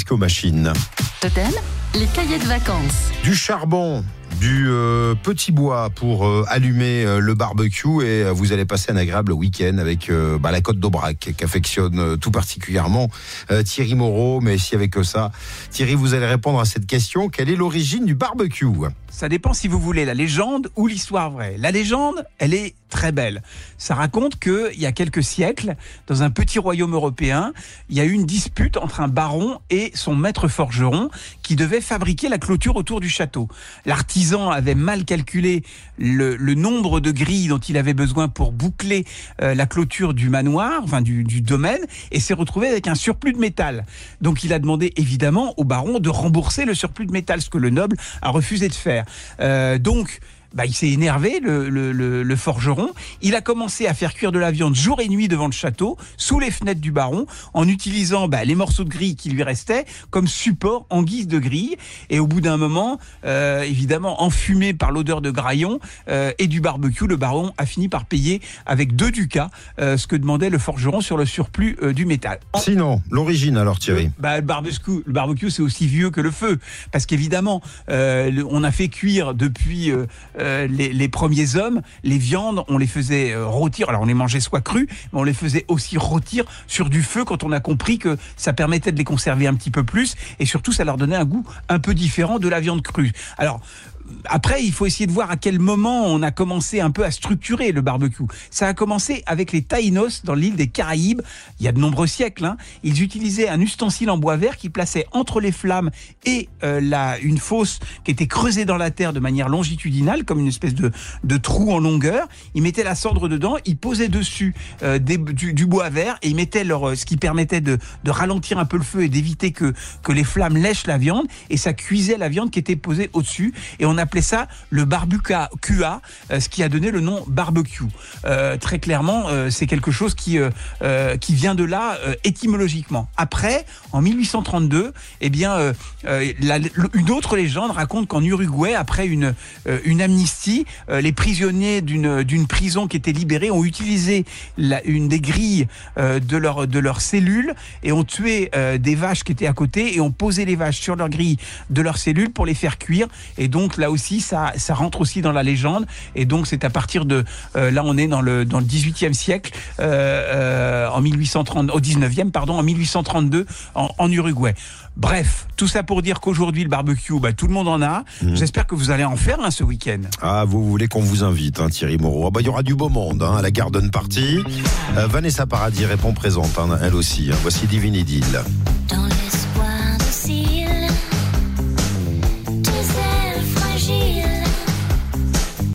disco machine. Totem, les cahiers de vacances. Du charbon, du euh, petit bois pour euh, allumer euh, le barbecue et euh, vous allez passer un agréable week-end avec euh, bah, la côte d'Aubrac qu'affectionne euh, tout particulièrement euh, Thierry Moreau. Mais si avec ça, Thierry, vous allez répondre à cette question. Quelle est l'origine du barbecue? Ça dépend si vous voulez la légende ou l'histoire vraie. La légende, elle est très belle. Ça raconte qu'il y a quelques siècles, dans un petit royaume européen, il y a eu une dispute entre un baron et son maître forgeron qui devait fabriquer la clôture autour du château. L'artisan avait mal calculé le, nombre de grilles dont il avait besoin pour boucler euh, la clôture du manoir, enfin du, du domaine, et s'est retrouvé avec un surplus de métal. Donc il a demandé évidemment au baron de rembourser le surplus de métal, ce que le noble a refusé de faire. Euh, donc bah, il s'est énervé, le, le, le, le, forgeron. Il a commencé à faire cuire de la viande jour et nuit devant le château, sous les fenêtres du baron, en utilisant bah, les morceaux de grille qui lui restaient comme support en guise de grille. Et au bout d'un moment, euh, évidemment enfumé par l'odeur de graillon euh, et du barbecue, le baron a fini par payer avec deux ducats euh, ce que demandait le forgeron sur le surplus euh, du métal. Sinon, l'origine alors Thierry? Bah, le barbecue, le barbecue c'est aussi vieux que le feu, parce qu'évidemment, euh, on a fait cuire depuis euh, les, premiers hommes, les viandes, on les faisait euh, rôtir. Alors on les mangeait soit crues, mais on les faisait aussi rôtir sur du feu quand on a compris que ça permettait de les conserver un petit peu plus et surtout ça leur donnait un goût un peu différent de la viande crue. Alors après, il faut essayer de voir à quel moment on a commencé un peu à structurer le barbecue. Ça a commencé avec les Taïnos dans l'île des Caraïbes, il y a de nombreux siècles. Hein. Ils utilisaient un ustensile en bois vert qui plaçait entre les flammes et euh, la, une fosse qui était creusée dans la terre de manière longitudinale, comme une espèce de, de trou en longueur. Ils mettaient la cendre dedans, ils posaient dessus euh, du, du, bois vert et ils mettaient leur, ce qui permettait de, de ralentir un peu le feu et d'éviter que, que les flammes lèchent la viande. Et ça cuisait la viande qui était posée au-dessus. Et on appelait ça le barbuca QA, euh, ce qui a donné le nom barbecue. Euh, très clairement, euh, c'est quelque chose qui qui vient de là étymologiquement. Après, en 1832, eh bien, la, une autre légende raconte qu'en Uruguay, après une une amnistie, les prisonniers d'une d'une prison qui était libérée ont utilisé la, une des grilles de leur de leur cellule et ont tué des vaches qui étaient à côté et ont posé les vaches sur leur grille de leur cellule pour les faire cuire. Et donc là aussi, ça, ça rentre aussi dans la légende. Et donc, c'est à partir de euh, là, on est dans le dans le 18e siècle, euh, euh, en 1830, au 19e, pardon, en 1832, en, en Uruguay. Bref, tout ça pour dire qu'aujourd'hui, le barbecue, bah, tout le monde en a. Mmh. J'espère que vous allez en faire un ce week-end. Ah, vous voulez qu'on vous invite, hein, Thierry Moreau ah, bah, Il y aura du beau monde hein, à la Garden Party. Euh, Vanessa Paradis répond présente, hein, elle aussi. Voici Divine Idylle.